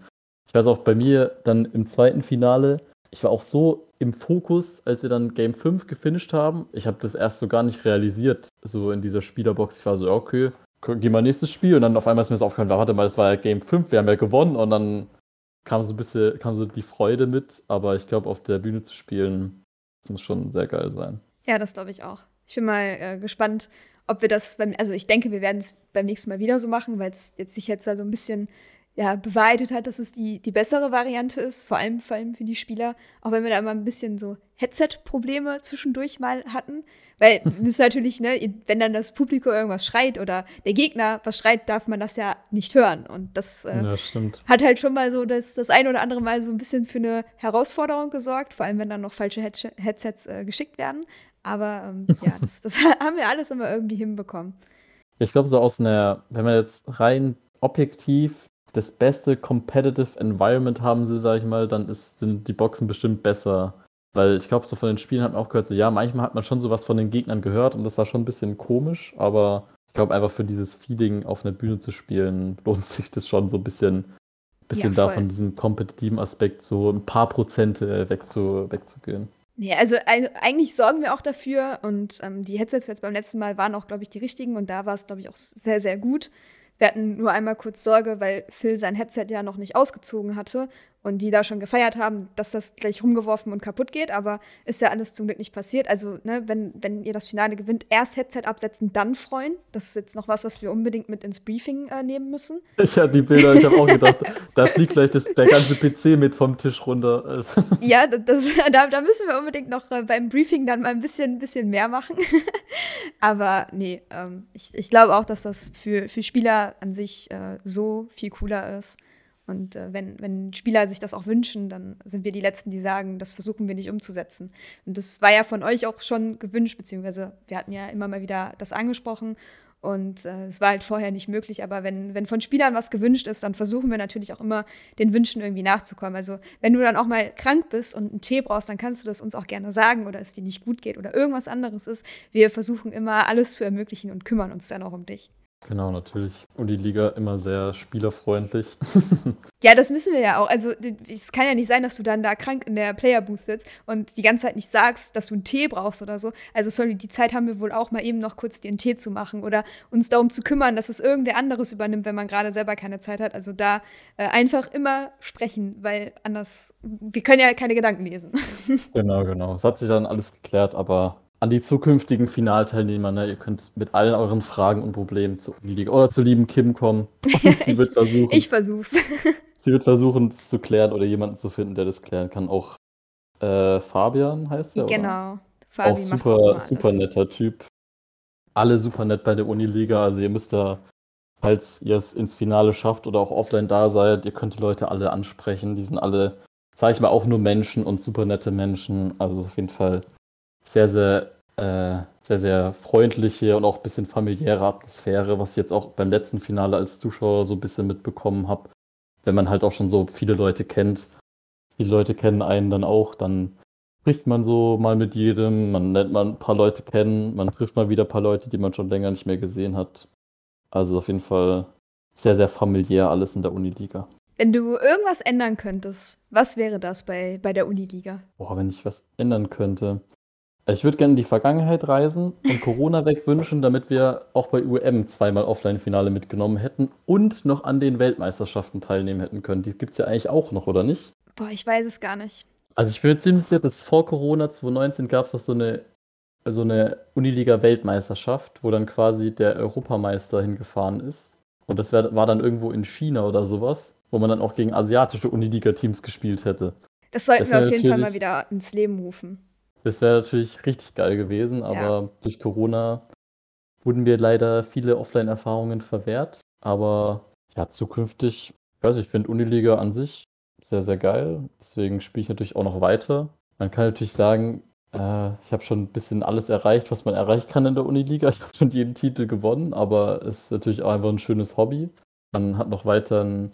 Ich weiß auch bei mir dann im zweiten Finale, ich war auch so im Fokus, als wir dann Game 5 gefinisht haben. Ich habe das erst so gar nicht realisiert, so in dieser Spielerbox. Ich war so, okay, geh mal nächstes Spiel. Und dann auf einmal ist mir das aufgefallen, warte mal, das war ja Game 5, wir haben ja gewonnen. Und dann kam so ein bisschen, kam so die Freude mit, aber ich glaube, auf der Bühne zu spielen, das muss schon sehr geil sein. Ja, das glaube ich auch. Ich bin mal äh, gespannt, ob wir das beim, also ich denke, wir werden es beim nächsten Mal wieder so machen, weil es jetzt sich jetzt da so ein bisschen ja, bewahrheitet hat, dass es die, die bessere Variante ist, vor allem, vor allem für die Spieler, auch wenn wir da immer ein bisschen so Headset-Probleme zwischendurch mal hatten. Weil müssen natürlich, ne, wenn dann das Publikum irgendwas schreit oder der Gegner was schreit, darf man das ja nicht hören. Und das äh, ja, hat halt schon mal so das, das ein oder andere Mal so ein bisschen für eine Herausforderung gesorgt, vor allem wenn dann noch falsche Head Headsets äh, geschickt werden. Aber ähm, ja, das, das haben wir alles immer irgendwie hinbekommen. Ich glaube, so aus einer, wenn man jetzt rein objektiv das beste Competitive Environment haben sie, sag ich mal, dann ist, sind die Boxen bestimmt besser. Weil ich glaube, so von den Spielen hat man auch gehört, so ja, manchmal hat man schon sowas von den Gegnern gehört und das war schon ein bisschen komisch, aber ich glaube, einfach für dieses Feeling auf einer Bühne zu spielen, lohnt sich das schon so ein bisschen, bisschen ja, da von diesem kompetitiven Aspekt so ein paar Prozente wegzu, wegzugehen. Nee, also, also, eigentlich sorgen wir auch dafür und ähm, die Headsets jetzt beim letzten Mal waren auch, glaube ich, die richtigen und da war es, glaube ich, auch sehr, sehr gut. Wir hatten nur einmal kurz Sorge, weil Phil sein Headset ja noch nicht ausgezogen hatte und die da schon gefeiert haben, dass das gleich rumgeworfen und kaputt geht, aber ist ja alles zum Glück nicht passiert. Also, ne, wenn, wenn ihr das Finale gewinnt, erst Headset absetzen, dann freuen. Das ist jetzt noch was, was wir unbedingt mit ins Briefing äh, nehmen müssen. Ich hatte die Bilder, ich habe auch gedacht, da fliegt gleich das, der ganze PC mit vom Tisch runter. ja, das, da, da müssen wir unbedingt noch äh, beim Briefing dann mal ein bisschen, bisschen mehr machen. aber nee, ähm, ich, ich glaube auch, dass das für, für Spieler an sich äh, so viel cooler ist. Und äh, wenn, wenn Spieler sich das auch wünschen, dann sind wir die Letzten, die sagen, das versuchen wir nicht umzusetzen. Und das war ja von euch auch schon gewünscht, beziehungsweise wir hatten ja immer mal wieder das angesprochen. Und äh, es war halt vorher nicht möglich. Aber wenn, wenn von Spielern was gewünscht ist, dann versuchen wir natürlich auch immer, den Wünschen irgendwie nachzukommen. Also, wenn du dann auch mal krank bist und einen Tee brauchst, dann kannst du das uns auch gerne sagen oder es dir nicht gut geht oder irgendwas anderes ist. Wir versuchen immer, alles zu ermöglichen und kümmern uns dann auch um dich. Genau, natürlich. Und die Liga immer sehr spielerfreundlich. ja, das müssen wir ja auch. Also, es kann ja nicht sein, dass du dann da krank in der Player Booth sitzt und die ganze Zeit nicht sagst, dass du einen Tee brauchst oder so. Also, sorry, die Zeit haben wir wohl auch mal eben noch kurz dir einen Tee zu machen oder uns darum zu kümmern, dass es irgendwer anderes übernimmt, wenn man gerade selber keine Zeit hat. Also, da äh, einfach immer sprechen, weil anders, wir können ja keine Gedanken lesen. genau, genau. Es hat sich dann alles geklärt, aber an die zukünftigen Finalteilnehmer. Ne? Ihr könnt mit allen euren Fragen und Problemen zu Uniliga oder zu lieben Kim kommen. Und sie wird versuchen. ich versuch's. sie wird versuchen, es zu klären oder jemanden zu finden, der das klären kann. Auch äh, Fabian heißt er. Genau. Fabi auch super, super netter Typ. Alle super nett bei der Uniliga. Also ihr müsst da, falls ihr es ins Finale schafft oder auch offline da seid, ihr könnt die Leute alle ansprechen. Die sind alle, sag ich mal, auch nur Menschen und super nette Menschen. Also auf jeden Fall sehr, sehr, äh, sehr, sehr freundliche und auch ein bisschen familiäre Atmosphäre, was ich jetzt auch beim letzten Finale als Zuschauer so ein bisschen mitbekommen habe. Wenn man halt auch schon so viele Leute kennt, viele Leute kennen einen dann auch, dann spricht man so mal mit jedem, man lernt mal ein paar Leute kennen, man trifft mal wieder ein paar Leute, die man schon länger nicht mehr gesehen hat. Also auf jeden Fall sehr, sehr familiär alles in der Uniliga. Wenn du irgendwas ändern könntest, was wäre das bei, bei der Uniliga? Boah, wenn ich was ändern könnte. Ich würde gerne in die Vergangenheit reisen und Corona wegwünschen, damit wir auch bei UM zweimal Offline-Finale mitgenommen hätten und noch an den Weltmeisterschaften teilnehmen hätten können. Die gibt es ja eigentlich auch noch, oder nicht? Boah, ich weiß es gar nicht. Also ich bin ziemlich sicher, dass vor Corona 2019 gab es auch so eine, so eine Uniliga-Weltmeisterschaft, wo dann quasi der Europameister hingefahren ist. Und das wär, war dann irgendwo in China oder sowas, wo man dann auch gegen asiatische Uniliga-Teams gespielt hätte. Das sollten das wir auf jeden Fall mal wieder ins Leben rufen. Das wäre natürlich richtig geil gewesen, aber ja. durch Corona wurden mir leider viele Offline-Erfahrungen verwehrt. Aber ja, zukünftig, ich weiß ich finde Uniliga an sich sehr, sehr geil. Deswegen spiele ich natürlich auch noch weiter. Man kann natürlich sagen, Äh, ich habe schon ein bisschen alles erreicht, was man erreichen kann in der Uniliga. Ich habe schon jeden Titel gewonnen, aber es ist natürlich auch einfach ein schönes Hobby. Man hat noch weiter ein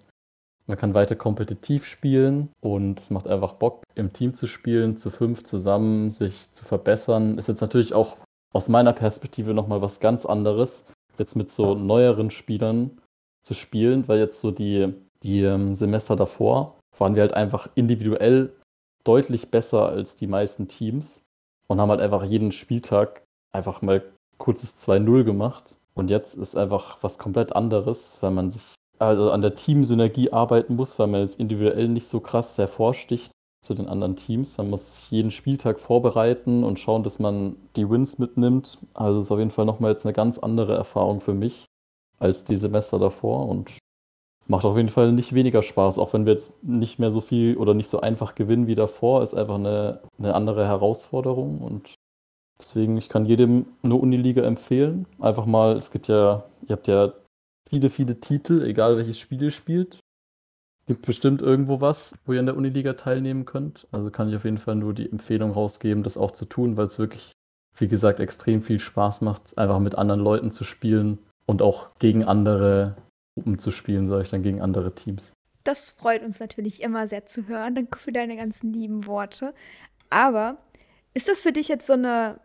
man kann weiter kompetitiv spielen und es macht einfach Bock, im Team zu spielen, zu fünf zusammen, sich zu verbessern. Ist jetzt natürlich auch aus meiner Perspektive nochmal was ganz anderes, jetzt mit so neueren Spielern zu spielen, weil jetzt so die, die ähm, Semester davor waren wir halt einfach individuell deutlich besser als die meisten Teams und haben halt einfach jeden Spieltag einfach mal kurzes 2-0 gemacht. Und jetzt ist einfach was komplett anderes, weil man sich also an der Teamsynergie arbeiten muss, weil man jetzt individuell nicht so krass hervorsticht zu den anderen Teams. Man muss jeden Spieltag vorbereiten und schauen, dass man die Wins mitnimmt. Also ist auf jeden Fall nochmal jetzt eine ganz andere Erfahrung für mich als die Semester davor und macht auf jeden Fall nicht weniger Spaß, auch wenn wir jetzt nicht mehr so viel oder nicht so einfach gewinnen wie davor, ist einfach eine, eine andere Herausforderung und deswegen, ich kann jedem eine Uniliga empfehlen. Einfach mal, es gibt ja, ihr habt ja viele, viele Titel, egal welches Spiel ihr spielt. Gibt bestimmt irgendwo was, wo ihr in der Uniliga teilnehmen könnt. Also kann ich auf jeden Fall nur die Empfehlung rausgeben, das auch zu tun, weil es wirklich, wie gesagt, extrem viel Spaß macht, einfach mit anderen Leuten zu spielen und auch gegen andere Gruppen zu spielen, sage ich dann, gegen andere Teams. Das freut uns natürlich immer sehr zu hören. Danke für deine ganzen lieben Worte. Aber ist das für dich jetzt so eine,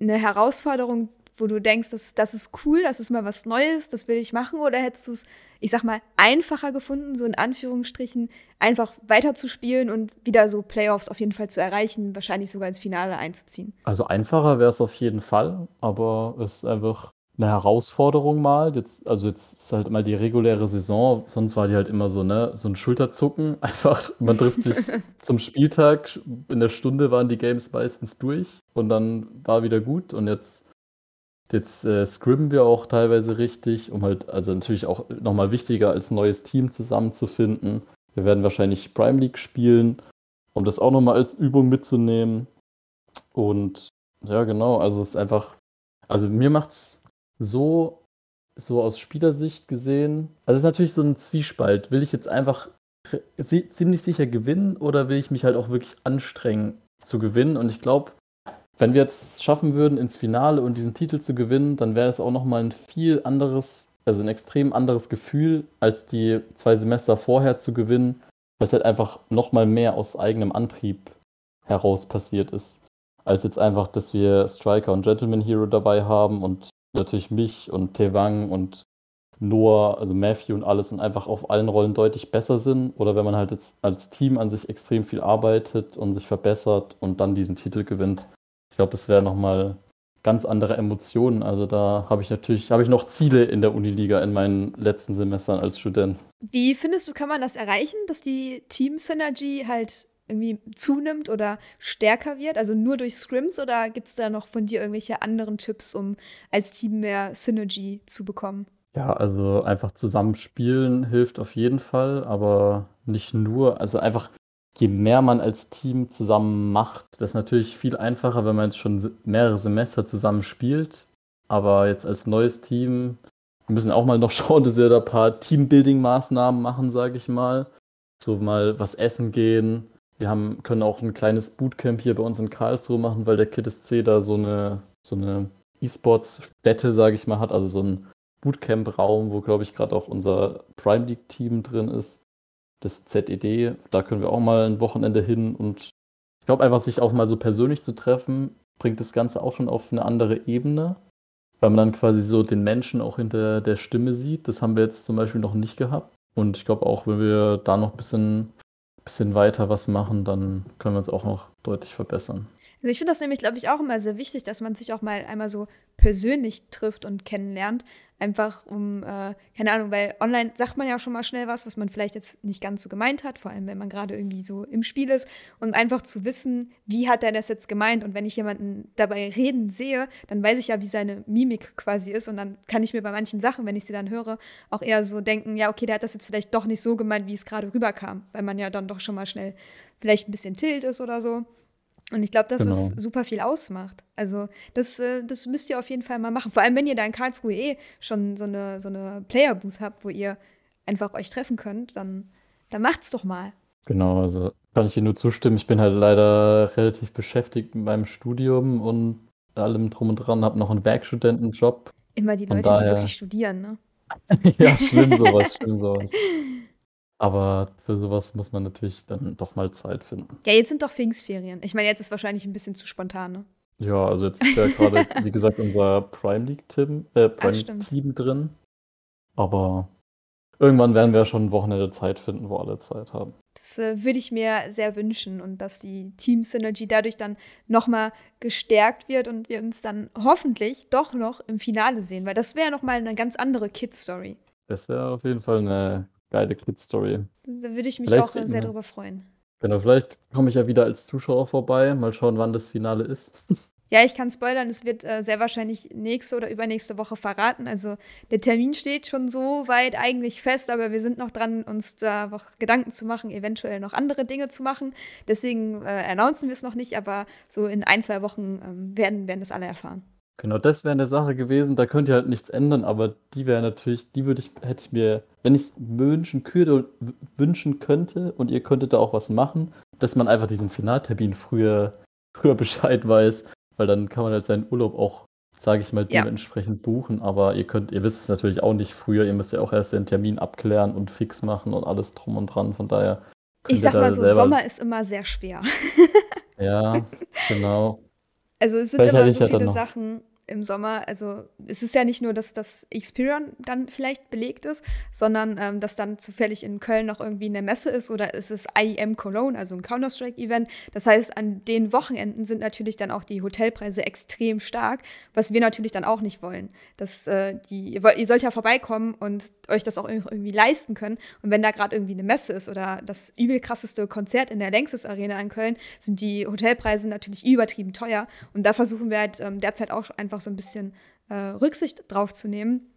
eine Herausforderung, wo du denkst, das, das ist cool, das ist mal was Neues, das will ich machen? Oder hättest du es, ich sag mal, einfacher gefunden, so in Anführungsstrichen, einfach weiterzuspielen und wieder so Playoffs auf jeden Fall zu erreichen, wahrscheinlich sogar ins Finale einzuziehen? Also einfacher wäre es auf jeden Fall, aber es ist einfach eine Herausforderung mal. Jetzt, also jetzt ist halt mal die reguläre Saison, sonst war die halt immer so, ne, so ein Schulterzucken. Einfach, man trifft sich zum Spieltag, in der Stunde waren die Games meistens durch und dann war wieder gut. Und jetzt Jetzt äh, scrimmen wir auch teilweise richtig, um halt, also natürlich auch nochmal wichtiger, als neues Team zusammenzufinden. Wir werden wahrscheinlich Prime League spielen, um das auch nochmal als Übung mitzunehmen. Und ja, genau, also es ist einfach, also mir macht's so, so aus Spielersicht gesehen, also es ist natürlich so ein Zwiespalt. Will ich jetzt einfach ziemlich sicher gewinnen oder will ich mich halt auch wirklich anstrengen zu gewinnen? Und ich glaube, wenn wir jetzt schaffen würden, ins Finale und diesen Titel zu gewinnen, dann wäre es auch nochmal ein viel anderes, also ein extrem anderes Gefühl, als die zwei Semester vorher zu gewinnen, weil es halt einfach nochmal mehr aus eigenem Antrieb heraus passiert ist. Als jetzt einfach, dass wir Striker und Gentleman Hero dabei haben und natürlich mich und Tewang und Noah, also Matthew und alles und einfach auf allen Rollen deutlich besser sind. Oder wenn man halt jetzt als Team an sich extrem viel arbeitet und sich verbessert und dann diesen Titel gewinnt. Ich glaube, das wäre nochmal ganz andere Emotionen. Also da habe ich natürlich, habe ich noch Ziele in der Uniliga in meinen letzten Semestern als Student. Wie findest du, kann man das erreichen, dass die Team-Synergy halt irgendwie zunimmt oder stärker wird? Also nur durch Scrims oder gibt es da noch von dir irgendwelche anderen Tipps, um als Team mehr Synergy zu bekommen? Ja, also einfach zusammenspielen hilft auf jeden Fall, aber nicht nur. Also einfach je mehr man als Team zusammen macht, das ist natürlich viel einfacher, wenn man jetzt schon mehrere Semester zusammen spielt. Aber jetzt als neues Team wir müssen auch mal noch schauen, dass wir da ein paar Teambuilding-Maßnahmen machen, sage ich mal. So mal was essen gehen. Wir haben, können auch ein kleines Bootcamp hier bei uns in Karlsruhe machen, weil der KITSC da so eine, so eine E-Sports-Stätte, sage ich mal, hat. Also so ein Bootcamp-Raum, wo, glaube ich, gerade auch unser Prime League-Team drin ist das ZED. Da können wir auch mal ein Wochenende hin und ich glaube einfach, sich auch mal so persönlich zu treffen, bringt das Ganze auch schon auf eine andere Ebene, weil man dann quasi so den Menschen auch hinter der Stimme sieht. Das haben wir jetzt zum Beispiel noch nicht gehabt. Und ich glaube auch, wenn wir da noch ein bisschen, bisschen weiter was machen, dann können wir uns auch noch deutlich verbessern. Also ich finde das nämlich, glaube ich, auch immer sehr wichtig, dass man sich auch mal einmal so persönlich trifft und kennenlernt. Einfach um, äh, keine Ahnung, weil online sagt man ja schon mal schnell was, was man vielleicht jetzt nicht ganz so gemeint hat, vor allem wenn man gerade irgendwie so im Spiel ist. Und einfach zu wissen, wie hat er das jetzt gemeint? Und wenn ich jemanden dabei reden sehe, dann weiß ich ja, wie seine Mimik quasi ist. Und dann kann ich mir bei manchen Sachen, wenn ich sie dann höre, auch eher so denken, ja, okay, der hat das jetzt vielleicht doch nicht so gemeint, wie es gerade rüberkam. Weil man ja dann doch schon mal schnell vielleicht ein bisschen tilt ist oder so. Und ich glaube, dass genau. das super viel ausmacht. Also, das, äh, das müsst ihr auf jeden Fall mal machen. Vor allem, wenn ihr da in Karlsruhe eh schon so eine, so eine Player-Booth habt, wo ihr einfach euch treffen könnt, dann, dann macht's doch mal. Genau, also Kann ich dir nur zustimmen. Ich bin halt leider relativ beschäftigt mit meinem Studium und allem drum und dran, habe noch einen Werkstudentenjob. Immer die Leute, die daher, wirklich studieren, ne? ja, schlimm sowas, schlimm sowas. Aber für sowas muss man natürlich dann doch mal Zeit finden. Ja, jetzt sind doch Pfingstferien. Ich meine, jetzt ist wahrscheinlich ein bisschen zu spontan, ne? Ja, also jetzt ist ja gerade, wie gesagt, unser Prime League-Team äh, Prime. Team drin. Aber irgendwann werden wir schon ein Wochenende Zeit finden, wo alle Zeit haben. Das äh, würde ich mir sehr wünschen und dass die Team Synergy dadurch dann nochmal gestärkt wird und wir uns dann hoffentlich doch noch im Finale sehen, weil das wäre nochmal eine ganz andere Kid-Story. Das wäre auf jeden Fall eine geile Kid-Story. Da würde ich mich Vielleicht auch sehr drüber freuen. Genau, vielleicht komme ich ja wieder als Zuschauer vorbei. Mal schauen, wann das Finale ist. Ja, ich kann spoilern, es wird äh, sehr wahrscheinlich nächste oder übernächste Woche verraten. Also der Termin steht schon so weit eigentlich fest, aber wir sind noch dran, uns da noch Gedanken zu machen, eventuell noch andere Dinge zu machen. Deswegen äh, announcen wir es noch nicht, aber so in ein, zwei Wochen ähm, werden, werden das alle erfahren. Genau, das wäre eine Sache gewesen, da könnt ihr halt nichts ändern, aber die wäre natürlich, die würde ich, hätte ich mir, wenn ich es wünschen könnte, wünschen könnte und ihr könntet da auch was machen, dass man einfach diesen Finaltermin früher, früher Bescheid weiß, weil dann kann man halt seinen Urlaub auch, sage ich mal, Ja. dementsprechend buchen, aber ihr könnt, ihr wisst es natürlich auch nicht früher, ihr müsst ja auch erst den Termin abklären und fix machen und alles drum und dran, von daher Ich sag da mal so, Sommer ist immer sehr schwer. ja, genau. Also es sind Vielleicht immer so ja viele Sachen im Sommer. Also es ist ja nicht nur, dass das Experion dann vielleicht belegt ist, sondern ähm, dass dann zufällig in Köln noch irgendwie eine Messe ist oder es ist IEM Cologne, also ein Counter-Strike-Event. Das heißt, an den Wochenenden sind natürlich dann auch die Hotelpreise extrem stark, was wir natürlich dann auch nicht wollen. Dass, äh, die, ihr sollt ja vorbeikommen und euch das auch irgendwie leisten können. Und wenn da gerade irgendwie eine Messe ist oder das übel krasseste Konzert in der Längstes Arena in Köln, sind die Hotelpreise natürlich übertrieben teuer. Und da versuchen wir halt ähm, derzeit auch einfach so ein bisschen äh, Rücksicht drauf zu nehmen,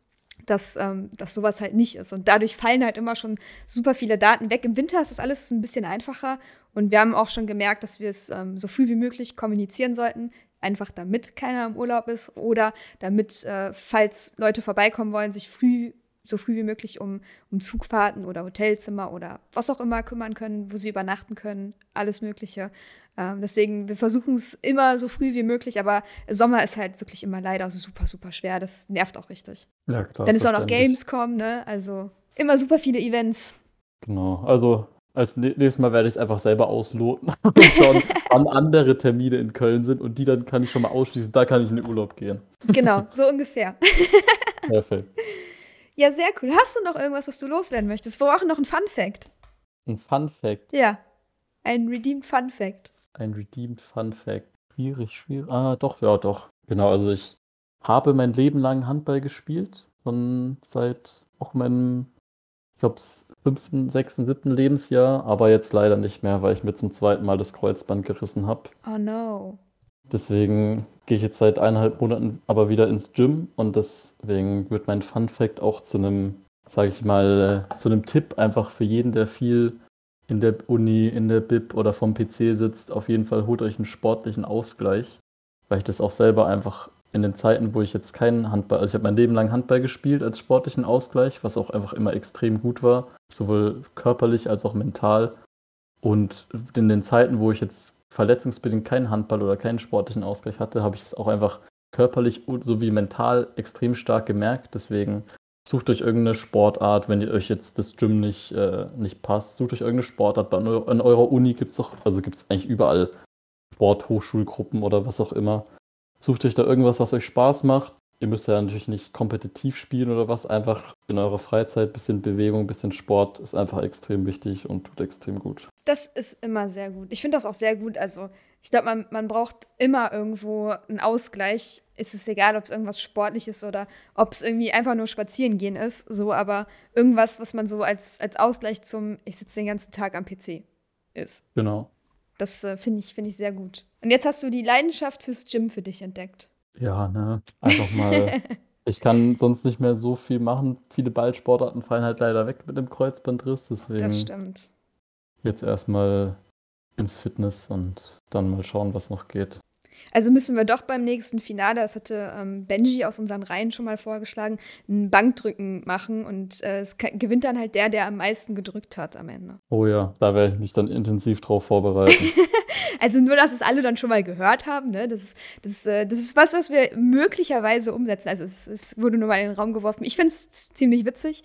dass, ähm, dass sowas halt nicht ist. Und dadurch fallen halt immer schon super viele Daten weg. Im Winter ist das alles ein bisschen einfacher. Und wir haben auch schon gemerkt, dass wir es ähm, so früh wie möglich kommunizieren sollten. Einfach damit keiner im Urlaub ist oder damit, äh, falls Leute vorbeikommen wollen, sich früh so früh wie möglich um, um Zugfahrten oder Hotelzimmer oder was auch immer kümmern können, wo sie übernachten können, alles Mögliche. Ähm, deswegen, wir versuchen es immer so früh wie möglich, aber Sommer ist halt wirklich immer leider super, super schwer. Das nervt auch richtig. Ja, klar. Dann ist auch noch. Gamescom, ne? Also immer super viele Events. Genau, also als nä- nächstes Mal werde ich es einfach selber ausloten und schauen, wann andere Termine in Köln sind und die dann kann ich schon mal ausschließen, da kann ich in den Urlaub gehen. Genau, so ungefähr. Perfekt. Ja, sehr cool. Hast du noch irgendwas, was du loswerden möchtest? Wir brauchen noch einen Fun Fact. Ein Fun Fact, Ja, ein Redeemed Fun Fact. ein Redeemed Fun Fact. Schwierig, schwierig. Ah, doch, ja, doch. Genau, also ich habe mein Leben lang Handball gespielt, schon seit auch meinem, ich glaube, fünften, sechsten, siebten Lebensjahr, aber jetzt leider nicht mehr, weil ich mir zum zweiten Mal das Kreuzband gerissen habe. Oh no. Deswegen gehe ich jetzt seit eineinhalb Monaten aber wieder ins Gym und deswegen wird mein Fun Fact auch zu einem, sage ich mal, äh, zu einem Tipp einfach für jeden, der viel in der Uni, in der Bib oder vom PC sitzt. Auf jeden Fall holt euch einen sportlichen Ausgleich, weil ich das auch selber einfach in den Zeiten, wo ich jetzt keinen Handball, also ich habe mein Leben lang Handball gespielt als sportlichen Ausgleich, was auch einfach immer extrem gut war, sowohl körperlich als auch mental. Und in den Zeiten, wo ich jetzt verletzungsbedingt keinen Handball oder keinen sportlichen Ausgleich hatte, habe ich es auch einfach körperlich sowie mental extrem stark gemerkt. Deswegen sucht euch irgendeine Sportart, wenn ihr euch jetzt das Gym nicht, äh, nicht passt, sucht euch irgendeine Sportart. An, an eurer Uni gibt es doch, also gibt es eigentlich überall Sporthochschulgruppen oder was auch immer. Sucht euch da irgendwas, was euch Spaß macht. Ihr müsst ja natürlich nicht kompetitiv spielen oder was, einfach in eurer Freizeit bisschen Bewegung, bisschen Sport ist einfach extrem wichtig und tut extrem gut. Das ist immer sehr gut. Ich finde das auch sehr gut. Also, ich glaube, man, man braucht immer irgendwo einen Ausgleich. Es ist egal, ob es irgendwas Sportliches oder ob es irgendwie einfach nur spazieren gehen ist. So, aber irgendwas, was man so als, als Ausgleich zum, ich sitze den ganzen Tag am PC ist. Genau. Das äh, finde ich, find ich sehr gut. Und jetzt hast du die Leidenschaft fürs Gym für dich entdeckt. Ja, ne, einfach mal. Ich kann sonst nicht mehr so viel machen. Viele Ballsportarten fallen halt leider weg mit dem Kreuzbandriss. Deswegen Das stimmt. Jetzt erstmal ins Fitness und dann mal schauen, was noch geht. Also müssen wir doch beim nächsten Finale, das hatte ähm, Benji aus unseren Reihen schon mal vorgeschlagen, ein Bankdrücken machen und äh, es gewinnt dann halt der, der am meisten gedrückt hat am Ende. Oh ja, da werde ich mich dann intensiv drauf vorbereiten. also nur, dass es alle dann schon mal gehört haben, ne? Das ist, das, äh, das ist was, was wir möglicherweise umsetzen. Also es, es wurde nur mal in den Raum geworfen. Ich finde es ziemlich witzig,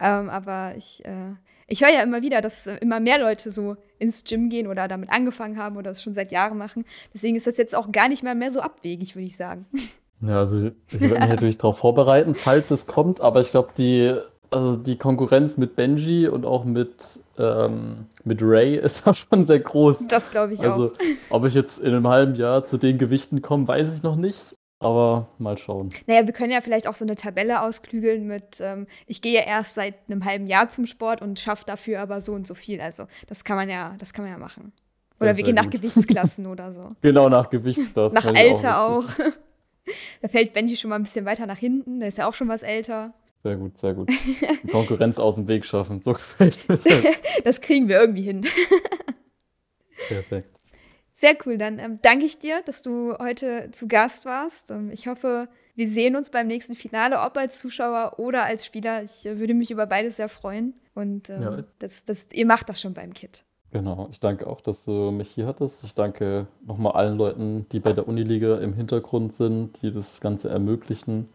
ähm, aber ich äh, ich höre ja immer wieder, dass äh, immer mehr Leute so ins Gym gehen oder damit angefangen haben oder es schon seit Jahren machen. Deswegen ist das jetzt auch gar nicht mehr, mehr so abwegig, würde ich sagen. Ja, also ich werde mich natürlich darauf vorbereiten, falls es kommt, aber ich glaube, die, also die Konkurrenz mit Benji und auch mit, ähm, mit Ray ist auch schon sehr groß. Das glaube ich also, auch. Also, ob ich jetzt in einem halben Jahr zu den Gewichten komme, weiß ich noch nicht. Aber mal schauen. Naja, wir können ja vielleicht auch so eine Tabelle ausklügeln mit, ähm, ich gehe ja erst seit einem halben Jahr zum Sport und schaffe dafür aber so und so viel. Also das kann man ja, das kann man ja machen. Oder wir gehen nach Gewichtsklassen oder so. Genau, nach Gewichtsklassen. Nach Alter auch. auch. da fällt Benji schon mal ein bisschen weiter nach hinten, der ist ja auch schon was älter. Sehr gut, sehr gut. Die Konkurrenz aus dem Weg schaffen, so gefällt mir das. das kriegen wir irgendwie hin. Perfekt. Sehr cool, dann ähm, danke ich dir, dass du heute zu Gast warst. Ähm, ich hoffe, wir sehen uns beim nächsten Finale, ob als Zuschauer oder als Spieler. Ich äh, würde mich über beides sehr freuen. Und ähm, ja. das, das, ihr macht das schon beim Kit. Genau, ich danke auch, dass du mich hier hattest. Ich danke nochmal allen Leuten, die bei der Uniliga im Hintergrund sind, die das Ganze ermöglichen.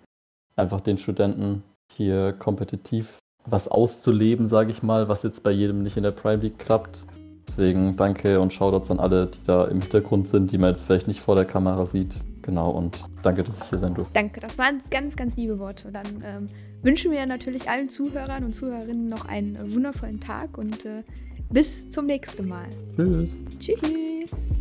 Einfach den Studenten hier kompetitiv was auszuleben, sage ich mal, was jetzt bei jedem nicht in der Prime League klappt. Deswegen danke und Shoutouts an alle, die da im Hintergrund sind, die man jetzt vielleicht nicht vor der Kamera sieht. Genau, und danke, dass ich hier sein durfte. Danke, das waren ganz, ganz liebe Worte. Dann ähm, wünschen wir natürlich allen Zuhörern und Zuhörerinnen noch einen wundervollen Tag und äh, bis zum nächsten Mal. Tschüss. Tschüss.